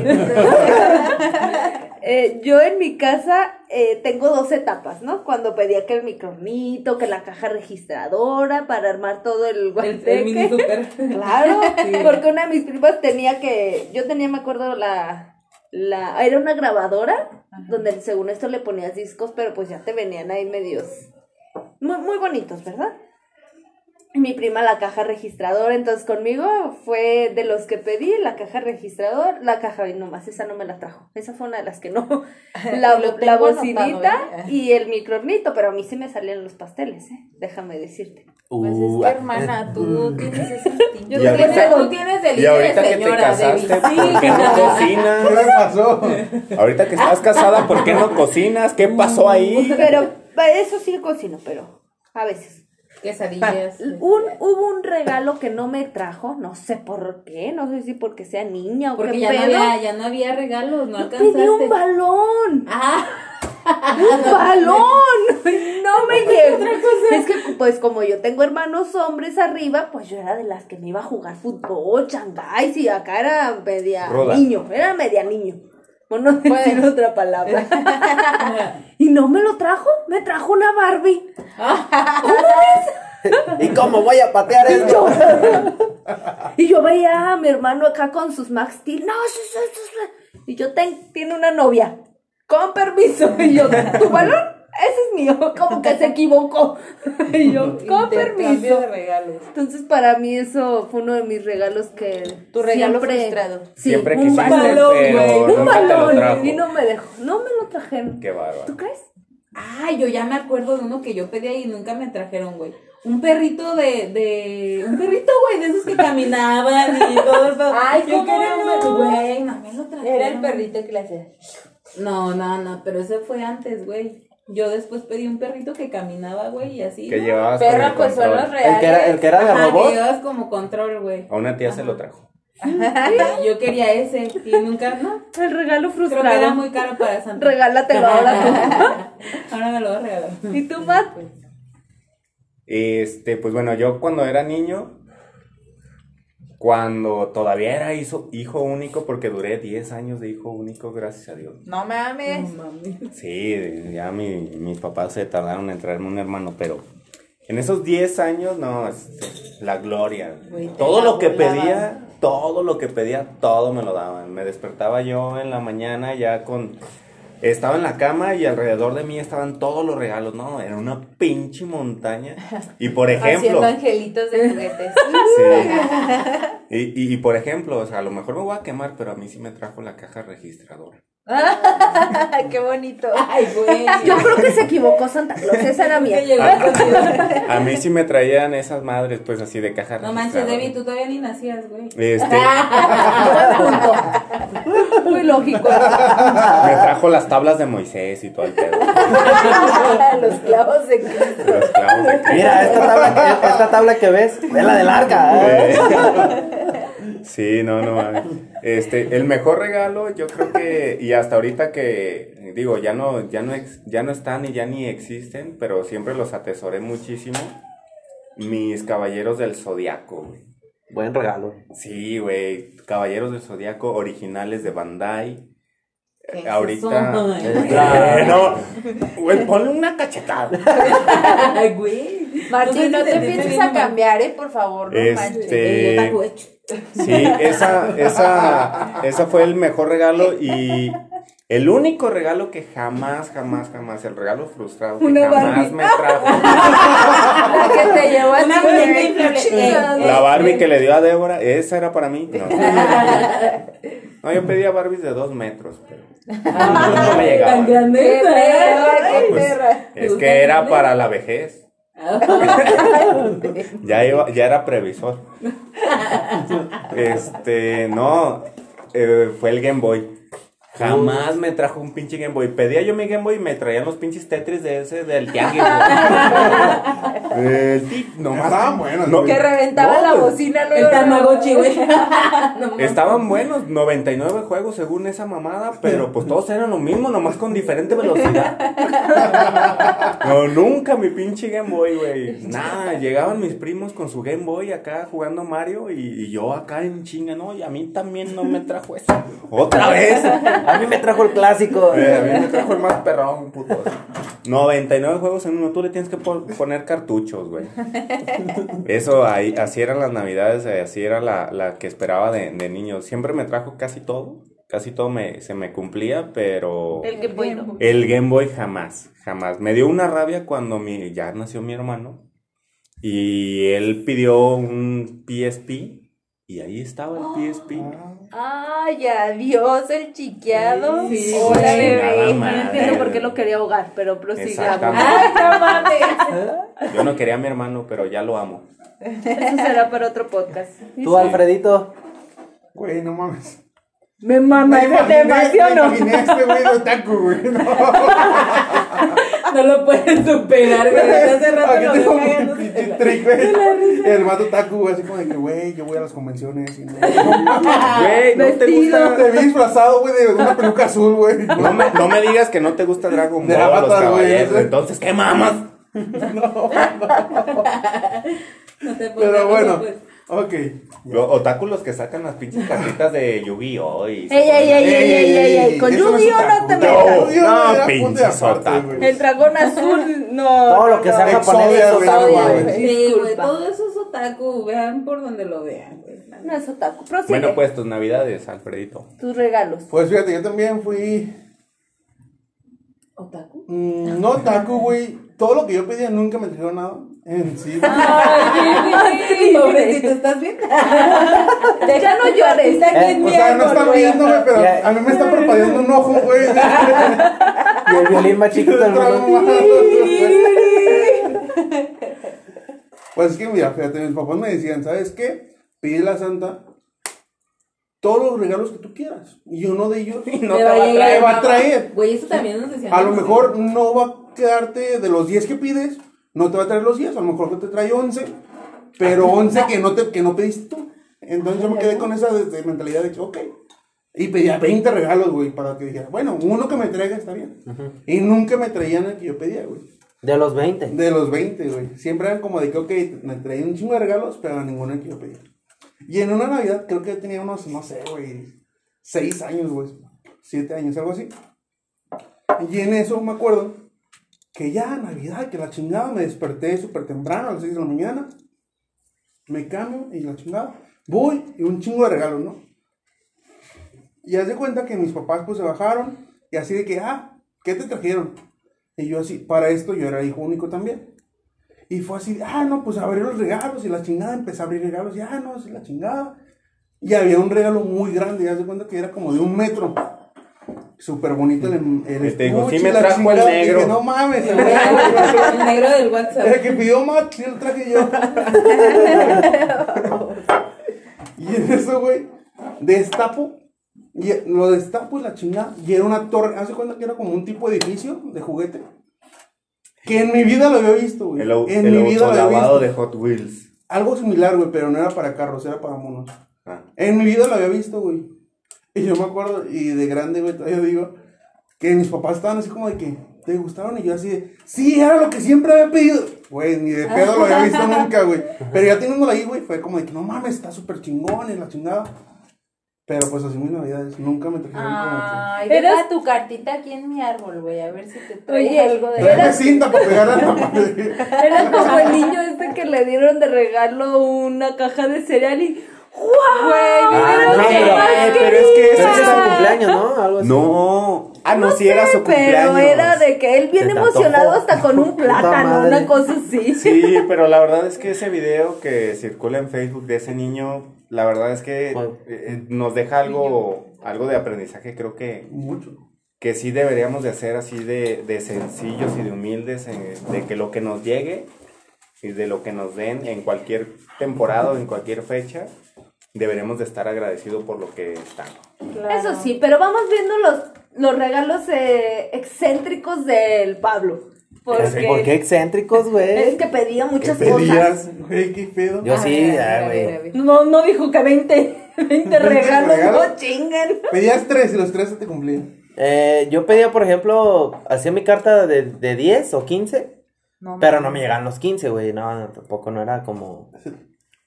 Eh, yo en mi casa eh, tengo dos etapas, ¿no? Cuando pedía que el micronito, que la caja registradora para armar todo el guanteque. el mini super. Claro, porque una de mis primas tenía que, yo tenía, me acuerdo, la, la, era una grabadora, donde según esto le ponías discos, pero pues ya te venían ahí medios, muy, muy bonitos, ¿verdad? Mi prima la caja registradora, entonces conmigo fue de los que pedí la caja registrador, la caja, y nomás esa no me la trajo, esa fue una de las que no, la, la bocinita ¿eh? y el micronito, pero a mí sí me salían los pasteles, ¿eh? déjame decirte. Pues es Uh, que, hermana, tú tienes ese instinto. Yo Tú tienes Y ahorita de que te casaste, Debbie. ¿por qué no ¿Qué cocinas? le pasó? Ahorita que estás casada, ¿por qué no cocinas? ¿Qué pasó ahí? Pero eso sí cocino, pero a veces. Quesadillas. Un, hubo un regalo que no me trajo, no sé por qué, no sé si porque sea niña o Porque qué ya no, había, ya no había regalos, no Yo pedí un alcanzaste. balón, Ah, un balón, no me llegó. Es que pues como yo tengo hermanos hombres arriba, pues yo era de las que me iba a jugar fútbol, changáis y acá era media niño, era media niño. Por no decir Bueno. otra palabra. y no me lo trajo, me trajo una Barbie. ¿Y cómo voy a patear Y yo, esto? y yo veía a mi hermano acá con sus Max Steel. No. Y yo ten, tiene una novia. Con permiso. Y yo, ¿tu balón? Ese es mío. Como que se equivocó. Y yo, con permiso. de regalos. Entonces, para mí, eso fue uno de mis regalos que. Tu regalo siempre- frustrado. Sí, Siempre un quisiste, balón. pero güey, un nunca te lo balón. trajo. Y no me dejó. No me lo trajeron. Qué bárbaro. ¿Tú crees? Ay, yo ya me acuerdo de uno que yo pedía y nunca me trajeron, güey. Un perrito de, de, un perrito, güey, de esos que caminaban y todo eso. Ay, yo ¿cómo quería no? güey, no me lo trajeron. Era el perrito que le hacía. No, no, no, pero ese fue antes, güey. Yo después pedí un perrito que caminaba, güey, y así. Que ¿no? llevabas el pues son control. los reales. El que era, el que era de Ajá, que robot. llevas como control, güey. A una tía se lo trajo. Yo quería ese y nunca, no. El regalo Creo que era frustrado. muy caro para Santa. Regálatelo ahora Ahora me lo voy a regalar. tú. ¿Y tú, Matt? Este, pues bueno, yo cuando era niño, cuando todavía era hijo, hijo único, porque duré 10 años de hijo único, gracias a Dios. No mames. Sí, ya mi, mis papás se tardaron en traerme un hermano, pero en esos 10 años, no, la gloria. Todo lo que pedía, todo lo que pedía, todo me lo daban. Me despertaba yo en la mañana ya con... Estaba en la cama y alrededor de mí estaban todos los regalos, ¿no? Era una pinche montaña. Y por ejemplo... Haciendo angelitos de juguetes. Sí. Y, y, y, por ejemplo, o sea, a lo mejor me voy a quemar, pero a mí sí me trajo la caja registradora. Qué bonito. Ay, güey. Yo creo que se equivocó Santa Claus. Esa era mía. Contigo. A mí sí me traían esas madres, pues así de caja No manches, registradora. Debbie, tú todavía ni nacías, güey. Este, Muy lógico. me trajo las tablas de Moisés y todo el pedo. Los clavos de Cristo. Los clavos de Cristo. Mira, esta tabla, que- esta tabla que ves, es la del arca. ¿eh? Sí, no, no mames. Este, el mejor regalo, yo creo que, y hasta ahorita que, digo, ya no, ya no, ex- ya no están y ya ni existen, pero siempre los atesoré muchísimo. Mis caballeros del zodiaco, güey. Buen regalo. Sí, güey, caballeros del zodiaco originales de Bandai. ¿Qué es Ahorita. Eh, no, güey, ponle una cachetada. Ay, güey. Martín, no te empieces a cambiar, ¿eh? Por favor, no manches. Este. Otaku hecho. Sí, esa, esa, esa fue el mejor regalo y el único regalo que jamás, jamás, jamás, el regalo frustrado que Una jamás Barbie. me trajo. La que te llevó a Una muñeca inflable. La Barbie que le dio a Débora, esa era para mí. No, no yo pedía Barbies de dos metros, pero no me llegaba. Tan grande. Qué perra, qué Pues, es que era para la vejez. Ya, iba, ya era previsor. Este, no, eh, fue el Game Boy. Jamás me trajo un pinche Game Boy. Pedía yo mi Game Boy y me traían los pinches Tetris de ese del tianguis. El tic, nomás. Estaban buenos, No. Que reventaba No, la pues, bocina El luego. Tamagotchi, güey. Estaban buenos, 99 juegos según esa mamada, pero pues todos eran lo mismo, nomás con diferente velocidad. No, nunca mi pinche Game Boy, güey. Nada, llegaban mis primos con su Game Boy acá jugando Mario y, y yo acá en chinga, no, y a mí también no me trajo eso. Otra vez. A mí me trajo el clásico. Eh, a mí me trajo el más perrón, puto. 99 juegos en uno, tú le tienes que pon- poner cartuchos, güey. Eso, ahí, así eran las navidades, eh, así era la, la que esperaba de, de niño. Siempre me trajo casi todo, casi todo me, se me cumplía, pero El que bueno. el Game Boy jamás, jamás. Me dio una rabia cuando mi, ya nació mi hermano y él pidió un PSP y ahí estaba el PSP. Ay, adiós, el chiqueado. Sí, Hola, güey. bebé. No entiendo por qué lo quería ahogar, pero prosigamos. Mames. Yo no quería a mi hermano, pero ya lo amo. Eso será para otro podcast. Tú, Alfredito. Güey, no mames. Me mama Me ese imaginé- tema, ¿sí o me imaginé a este güey de otaku, güey. No. No lo puedes superar, güey. Hace rato lo tengo un cagando. pinche trick, güey. El vato otaku, güey, así como de que, güey, yo voy a las convenciones y no. no. Güey, no te Vestido. gusta. Te vi disfrazado, güey, de una peluca azul, güey. No me, no me digas que no te gusta Dragon De Ball, los caballeros. Entonces, ¿qué mamas? No te pongas Pero bueno, pues. Ok. Los otáculos que sacan las pinches cartitas de Yu-Gi-Oh! y... Ey, ey, ey, ey, ey, ey, ey, con no Yu-Gi-Oh no te No, metas. No, era pinches güey. El dragón azul, no. Todo lo que no, sea no. japonés es güey, otaku, no. Sí, güey, todo eso es otaku. Vean por donde lo vean, güey. No es otaku. Bueno, pues tus navidades, Alfredito. Tus regalos. Pues fíjate, yo también fui. ¿Otaku? mm, no otaku, güey. Todo lo que yo pedía nunca me trajeron nada. En sí. Ay, pobrecito, ¿estás bien? Ya no llores. Está aquí Eh, en O mi sea, no están güey. viéndome, pero a mí me está parpadeando un ojo, güey. Y el violín más chiquito del mundo. Pues es que, mira, fíjate, mis papás me decían, ¿sabes qué? Pide a Santa todos los regalos que tú quieras. Y uno de ellos No Te va a te llegar. va a traer. Güey, eso también nos decían. A lo mejor no va quedarte de los 10 que pides, no te va a traer los 10, a lo mejor te trae 11, pero 11 que no, te, que no pediste tú. Entonces yo me quedé con esa de- de mentalidad de que, ok. Y pedía 20 regalos, güey, para que dijera, bueno, uno que me traiga está bien. Y nunca me traían el que yo pedía, güey. De los 20. De los 20, güey. Siempre eran como de que, ok, me traían un chingo de regalos, pero ninguno que yo pedía. Y en una Navidad creo que tenía unos, no sé, güey, 6 años, güey. 7 años, algo así. Y en eso me acuerdo que ya Navidad, que la chingada, me desperté súper temprano, a las 6 de la mañana. Me cambio y la chingada. Voy y un chingo de regalos, ¿no? Y haz de cuenta que mis papás pues se bajaron y así de que, ah, ¿qué te trajeron? Y yo así, para esto yo era hijo único también. Y fue así, ah, no, pues abrir los regalos y la chingada, empecé a abrir regalos y, ah, no, sí, la chingada. Y había un regalo muy grande, ya se cuenta que era como de un metro. Súper bonito el, el te digo, sí me trajo el negro. Dije, no mames, el negro. El negro del WhatsApp. El que pidió Max, sí lo traje yo. y en eso, güey, destapo. Y lo destapo y la chingada. Y era una torre. Hace cuenta que era como un tipo de edificio de juguete. Que en mi vida lo había visto, güey. El, en el mi vida lo había lavado visto. de Hot Wheels. Algo similar, güey, pero no era para carros, era para monos. Ah. En mi vida lo había visto, güey. Y yo me acuerdo, y de grande, güey, todavía digo, que mis papás estaban así como de que, ¿te gustaron? Y yo así de, sí, era lo que siempre había pedido. Güey, ni de pedo lo había visto nunca, güey. Pero ya teniéndolo ahí, güey, fue como de que, no mames, está súper chingón y la chingada. Pero pues así mis navidades, nunca me trajeron Ay, Eres- deja tu cartita aquí en mi árbol, güey, a ver si te trae Oye, algo como de... que... Tráeme cinta para pegar a la pared. Era como el niño este que le dieron de regalo una caja de cereal y ¡Wow! Ah, Era no, que pero- más eh, pero es que Pero ese ese es era- su cumpleaños, ¿no? Algo así. No. Ah, no, sí era su Pero cumpleaños. era de que él bien emocionado hasta con un plátano, una cosa así. Sí, pero la verdad es que ese video que circula en Facebook de ese niño, la verdad es que eh, nos deja algo, algo de aprendizaje, creo que, Mucho. que sí deberíamos de hacer así de, de sencillos y de humildes, eh, de que lo que nos llegue y de lo que nos den en cualquier temporada o en cualquier fecha, deberemos de estar agradecidos por lo que están. Eso sí, pero vamos viendo los, los regalos eh, excéntricos del Pablo. Porque ¿Por qué excéntricos, es güey? que pedía muchas ¿Qué cosas. pedías? Güey, qué pedo. Yo sí, güey. No, no dijo que 20, 20 regalos, regalos? no chingan. Pedías tres y los tres se te cumplían. Eh, yo pedía, por ejemplo, hacía mi carta de, de 10 o 15, No, pero no me llegaban los 15, güey. No, no, tampoco no era como,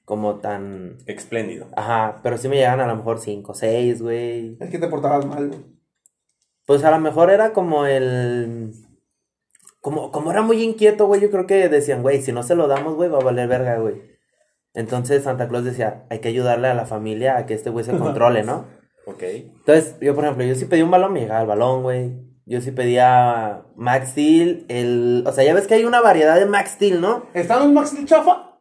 como tan... Espléndido. Ajá, pero sí me llegaban a lo mejor 5, 6, güey. Es que te portabas mal, güey. Pues a lo mejor era como el... Como, como era muy inquieto, güey, yo creo que decían, güey, si no se lo damos, güey, va a valer verga, güey. Entonces Santa Claus decía, hay que ayudarle a la familia a que este güey se controle, ¿no? Ok. Entonces, yo, por ejemplo, yo sí pedí un balón, me llegaba el balón, güey. Yo sí pedía Max Steel, el... O sea, ya ves que hay una variedad de Max Steel, ¿no? Están los Max Steel chafa,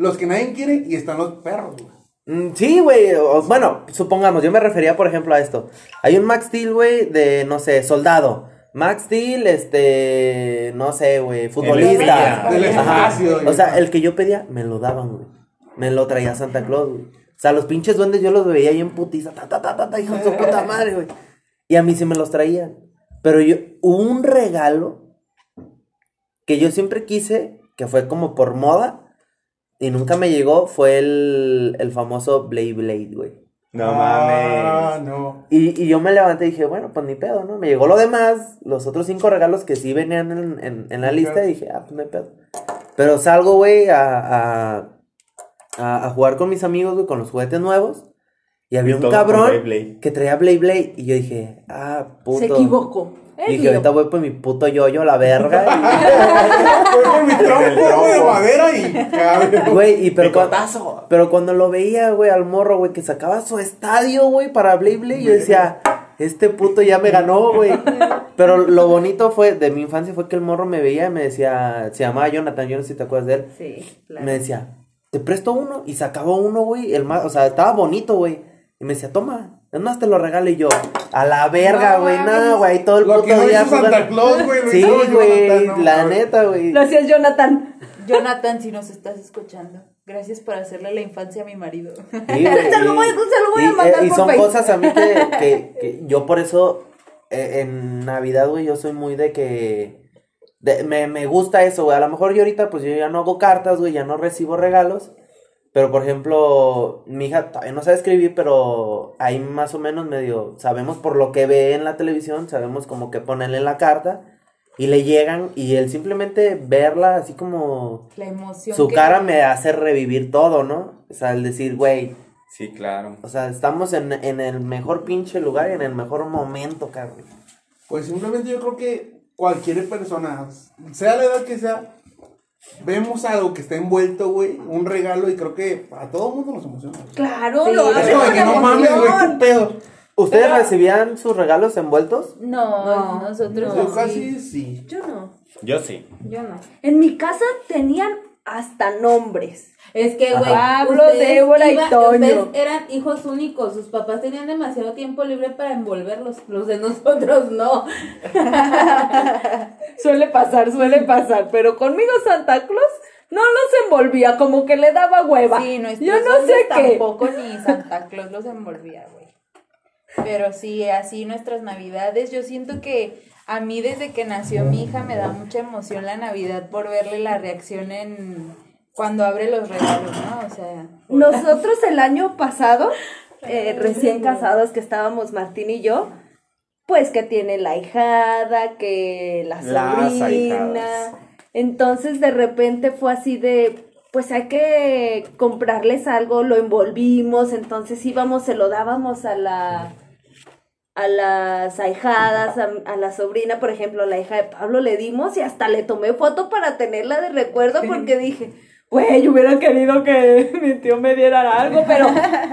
los que nadie quiere, y están los perros, güey. Mm, sí, güey. Bueno, supongamos, yo me refería, por ejemplo, a esto. Hay un Max Steel, güey, de, no sé, soldado. Max Steel, este, no sé, güey, futbolista. Ajá. espacio, güey. O sea, el que yo pedía, me lo daban, güey. Me lo traía Santa Claus, güey. O sea, los pinches duendes yo los veía ahí en putiza, ta, ta, ta, ta, ta, hijo de su puta madre, güey. Y a mí sí me los traían. Pero yo, un regalo que yo siempre quise, que fue como por moda, y nunca me llegó, fue el, el famoso Blade Blade, güey. No Ah, mames. no. Y, y yo me levanté y dije, bueno, pues ni pedo, ¿no? Me llegó lo demás, los otros cinco regalos que sí venían en, en- en la lista, y dije, ah, pues no hay pedo. Pero salgo, güey, a, a, a, a jugar con mis amigos, güey, con los juguetes nuevos. Y había Y un cabrón Blade Blade. que traía Blade Blade. Y yo dije, ah, puto. Se equivocó. Y dije, ahorita voy por mi puto yoyo a la verga. Fue por mi tronco de madera y. Güey, y pero, cuan- Picotazo. pero cuando lo veía, güey, al morro, güey, que sacaba su estadio, güey, para Blade Blade, yo decía, este puto ya me ganó, güey. Pero lo bonito fue, de mi infancia, fue que el morro me veía y me decía, se llamaba Jonathan, yo no sé si te acuerdas de él. Sí, claro. Me decía, te presto uno, y sacaba uno, güey, el más, o sea, estaba bonito, güey. Y me decía, toma, es más te lo regalo y yo, a la verga, güey, no, güey, todo el Lo puto que no día Santa. Claus, güey. Sí, güey, no la neta, güey. Lo hacías Jonathan. Jonathan, si nos estás escuchando, gracias por hacerle la infancia a mi marido. Sí, Se lo voy- y- se lo voy a y- mandar eh, Y por son cosas a mí que, que- que yo por eso eh, en Navidad, güey, yo soy muy de que de- me, me gusta eso, güey. A lo mejor yo ahorita, pues yo ya no hago cartas, güey, ya no recibo regalos. Pero, por ejemplo, mi hija todavía no sabe escribir, pero ahí más o menos medio sabemos por lo que ve en la televisión, sabemos como que ponerle la carta y le llegan y él simplemente verla así como La emoción. su que- cara me hace revivir todo, ¿no? O sea, el decir, güey, Sí, claro. o sea, estamos en, en el mejor pinche lugar y en el mejor momento, cabrón. Pues simplemente yo creo que cualquier persona, sea la edad que sea, vemos algo que está envuelto, güey, un regalo y creo que a todo mundo nos emociona. Claro, Sí, lo hace con que no mames, güey, qué pedo. ¿Ustedes Pero- recibían sus regalos envueltos? No, No, nosotros Yo sí. casi sí. Yo no. Yo sí. Yo no. En mi casa tenían hasta nombres. Es que, güey, Pablo, ustedes Débora y Toño. Ustedes eran hijos únicos, sus papás tenían demasiado tiempo libre para envolverlos, los de nosotros no. Suele pasar, suele pasar, pero conmigo Santa Claus no los envolvía, como que le daba hueva. Sí, nuestros Yo no sé qué. tampoco ni Santa Claus los envolvía, güey. Pero sí, así nuestras navidades, yo siento que a mí desde que nació mi hija me da mucha emoción la Navidad por verle la reacción en cuando abre los regalos, ¿no? O sea, Nosotros el año pasado, eh, recién casados que estábamos Martín y yo, pues que tiene la hijada, que la Las sobrina. Entonces de repente fue así de, pues hay que comprarles algo, lo envolvimos, entonces íbamos, se lo dábamos a la a las ahijadas, a, a la sobrina, por ejemplo, la hija de Pablo le dimos y hasta le tomé foto para tenerla de recuerdo porque dije, güey, yo hubiera querido que mi tío me diera algo, pero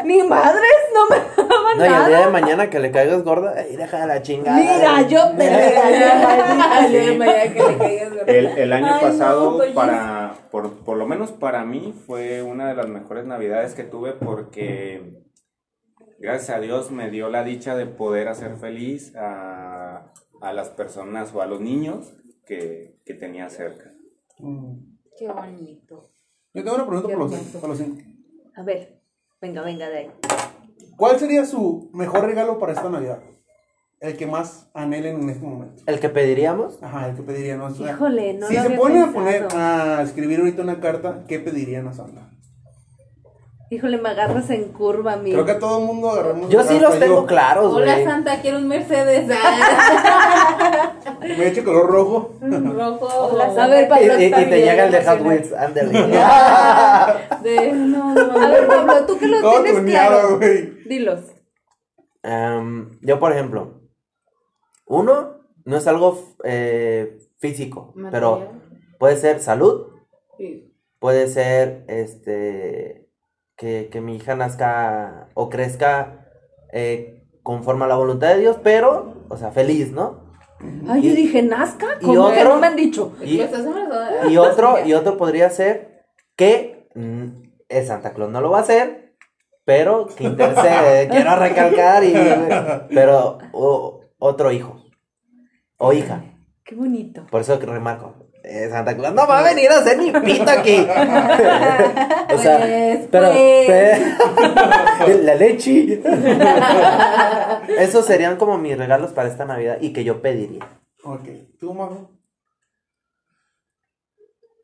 ni madres no me daban No, y el día de nada. mañana que le caigas gorda, ahí deja la chingada. Mira, yo te regalé. El, el año Ay, no, pasado, pues, para, por, por lo menos para mí, fue una de las mejores navidades que tuve porque, gracias a Dios, me dio la dicha de poder hacer feliz a, a las personas o a los niños que, que tenía cerca. Mm. qué bonito. Yo tengo una pregunta para los, para los cinco. A ver, venga, venga de ahí. ¿Cuál sería su mejor regalo para esta Navidad? El que más anhelen en este momento. El que pediríamos, Ajá, el que sea, Híjole, no si lo se había ponen a poner a escribir ahorita una carta, ¿qué pedirían a Santa? Híjole, me agarras en curva, amigo. Creo que a todo el mundo agarramos. yo sí los tengo yo. claros, Hola güey. Santa, quiero un Mercedes. Me eche color rojo. rojo. Hola, A ver, Y, Pablo, y- y te llega el de Hot. Wheels, ándale. De, no, no, A ver, Pablo, tú que lo Todo tienes tuneado, claro. güey. Dilos. Yo, por ejemplo, uno, no es algo eh, físico, pero puede ser salud, Sí. puede ser este que, que mi hija nazca o crezca eh, conforme a la voluntad de Dios, pero, o sea, feliz, ¿no? Ay, Y- yo dije, ¿Nazca? y ¿Cómo que otro- no me han dicho? Y, y otro, y otro podría ser que mm, el Santa Claus no lo va a hacer, pero que intercede, quiero recalcar, y, pero o- otro hijo o hija. Qué bonito. Por eso que remarco. Eh, Santa Claus no va a venir a hacer ni pito aquí. o sea, Pues, pero, pues. la leche. Esos serían como mis regalos para esta Navidad y que yo pediría. Ok. ¿Tú, Majo?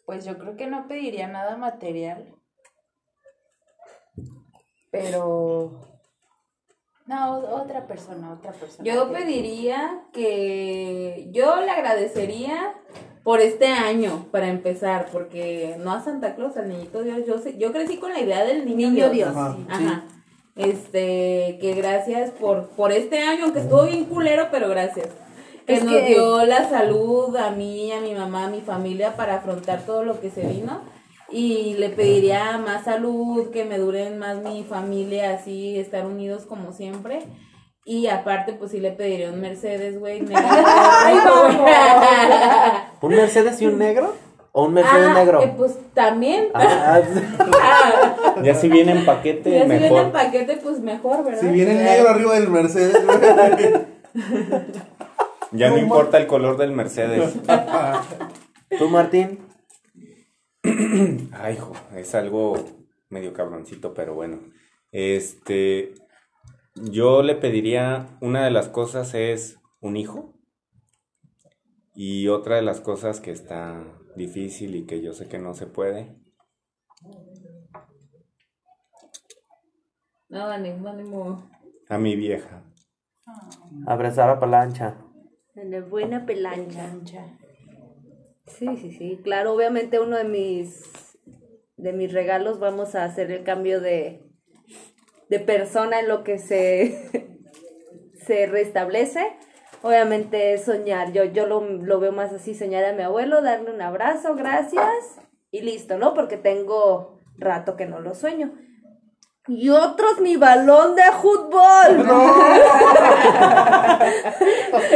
Pues yo creo que no pediría nada material. Pero. No, otra persona, otra persona. Yo pediría que yo le agradecería por este año para empezar, porque no a Santa Claus, al niñito Dios, yo sé- yo crecí con la idea del niño, Niño Dios. Ajá, Ajá. Este, que gracias por por este año, aunque estuvo bien culero, pero gracias. Que Es nos que- dio la salud a mí, a mi mamá, a mi familia para afrontar todo lo que se vino. Y le pediría más salud, que me duren más mi familia, así estar unidos como siempre. Y aparte, pues sí le pediría un Mercedes, güey. negro. ¿Un Mercedes y un negro? ¿O un Mercedes Ah, negro? eh, pues también. Ah, Ya si viene en paquete, Ya si viene mejor. en paquete, pues mejor, ¿verdad? Si viene el negro arriba del Mercedes, güey. Ya no importa el color del Mercedes. ¿Tú, Martín? Ay, hijo, es algo medio cabroncito, pero bueno. Este, yo le pediría, una de las cosas es un hijo. Y otra de las cosas que está difícil y que yo sé que no se puede, No, ánimo, ánimo. a mi vieja. Abrazar a Palancha. Una buena pelancha. Lancha. Sí, sí, sí. Claro, obviamente uno de mis de mis regalos vamos a hacer el cambio de, de persona en lo que se, se restablece. Obviamente es soñar. Yo, yo lo, lo veo más así, soñar a mi abuelo, darle un abrazo, gracias, y listo, ¿no? Porque tengo rato que no lo sueño. Y otros mi balón de fútbol.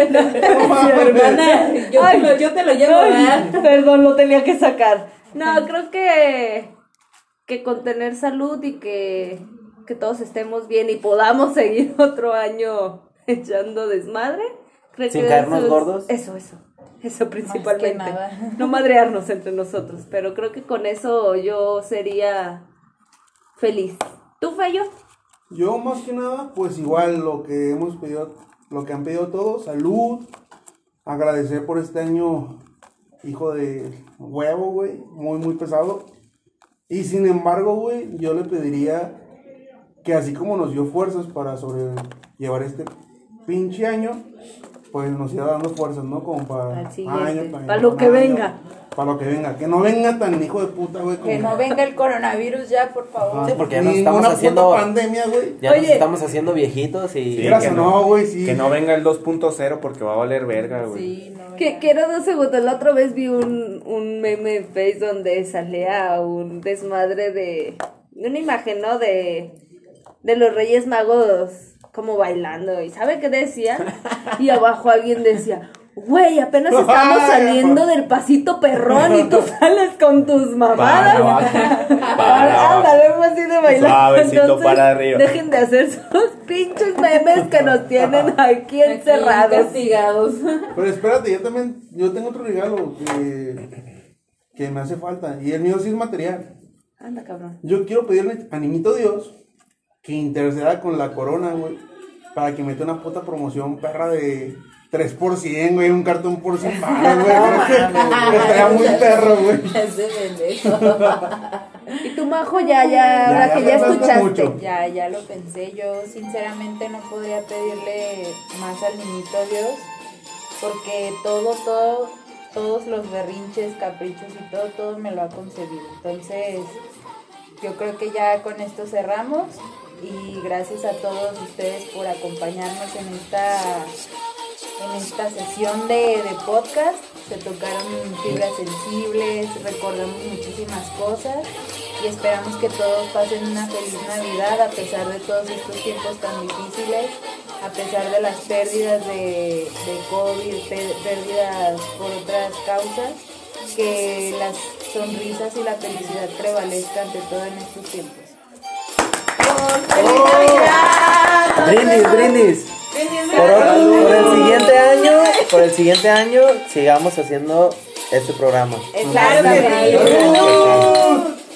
Hermana, yo, Ay, te lo- yo te lo llevo, Ay. Perdón, lo tenía que sacar. No, creo que, que con tener salud y que, que todos estemos bien y podamos seguir otro año echando desmadre. Sin caernos gordos. Eso, eso. Eso principalmente. nada. No madrearnos entre nosotros. Pero creo que con eso yo sería feliz. ¿Tú, Feyo? Yo más que nada, pues igual lo que hemos pedido, lo que han pedido todos, salud, agradecer por este año, hijo de huevo, güey, muy, muy pesado. Y sin embargo, güey, yo le pediría que así como nos dio fuerzas para sobrellevar este pinche año, pues nos siga dando fuerzas, ¿no? Como para, para para lo que venga. Para lo que venga, que no venga tan hijo de puta, güey. Que no venga el coronavirus ya, por favor. Sí, porque ya nos estamos haciendo. pandemia, güey. Ya nos estamos haciendo viejitos y. Sí, que no, güey, sí. Que no venga el 2.0 porque va a valer verga, güey. Sí, no. Que, quiero dos segundos. La otra vez vi un, un meme en Face donde salía un desmadre de. Una imagen, ¿no? De. De los Reyes Magos como bailando. ¿Y sabe qué decía? Y abajo alguien decía. Güey, apenas estamos saliendo del pasito perrón y tú sales con tus mamadas. Ándale, algo así de bailar. Suavecito Entonces, para arriba. Dejen de hacer sus pinches memes que nos tienen aquí Aquí encerrados. castigados. Pero espérate, yo también, yo tengo otro regalo que, que me hace falta. Y el mío sí es material. Anda, cabrón. Yo quiero pedirle a Niñito Dios que interceda con la corona, güey. Para que meta una puta promoción perra de 3 por 100, güey. Un cartón por 100 baros, güey. Estaría muy perro, güey. Y tu majo ya, ya, ahora ya que ya escuchaste. mucho. Ya, ya lo pensé. Yo sinceramente no podría pedirle más al niñito Dios. Porque todo, todo, todos los berrinches, caprichos y todo, todo me lo ha concedido. Entonces, yo creo que ya con esto cerramos. Y gracias a todos ustedes por acompañarnos en esta en esta sesión de, de podcast. Se tocaron fibras sensibles, recordamos muchísimas cosas y esperamos que todos pasen una feliz Navidad a pesar de todos estos tiempos tan difíciles, a pesar de las pérdidas de, de COVID, pérdidas por otras causas, que las sonrisas y la felicidad prevalezcan ante todo en estos tiempos. Brindis, brindis. Por, otro- por el siguiente año, por el siguiente año, sigamos haciendo este programa. Claro que sí.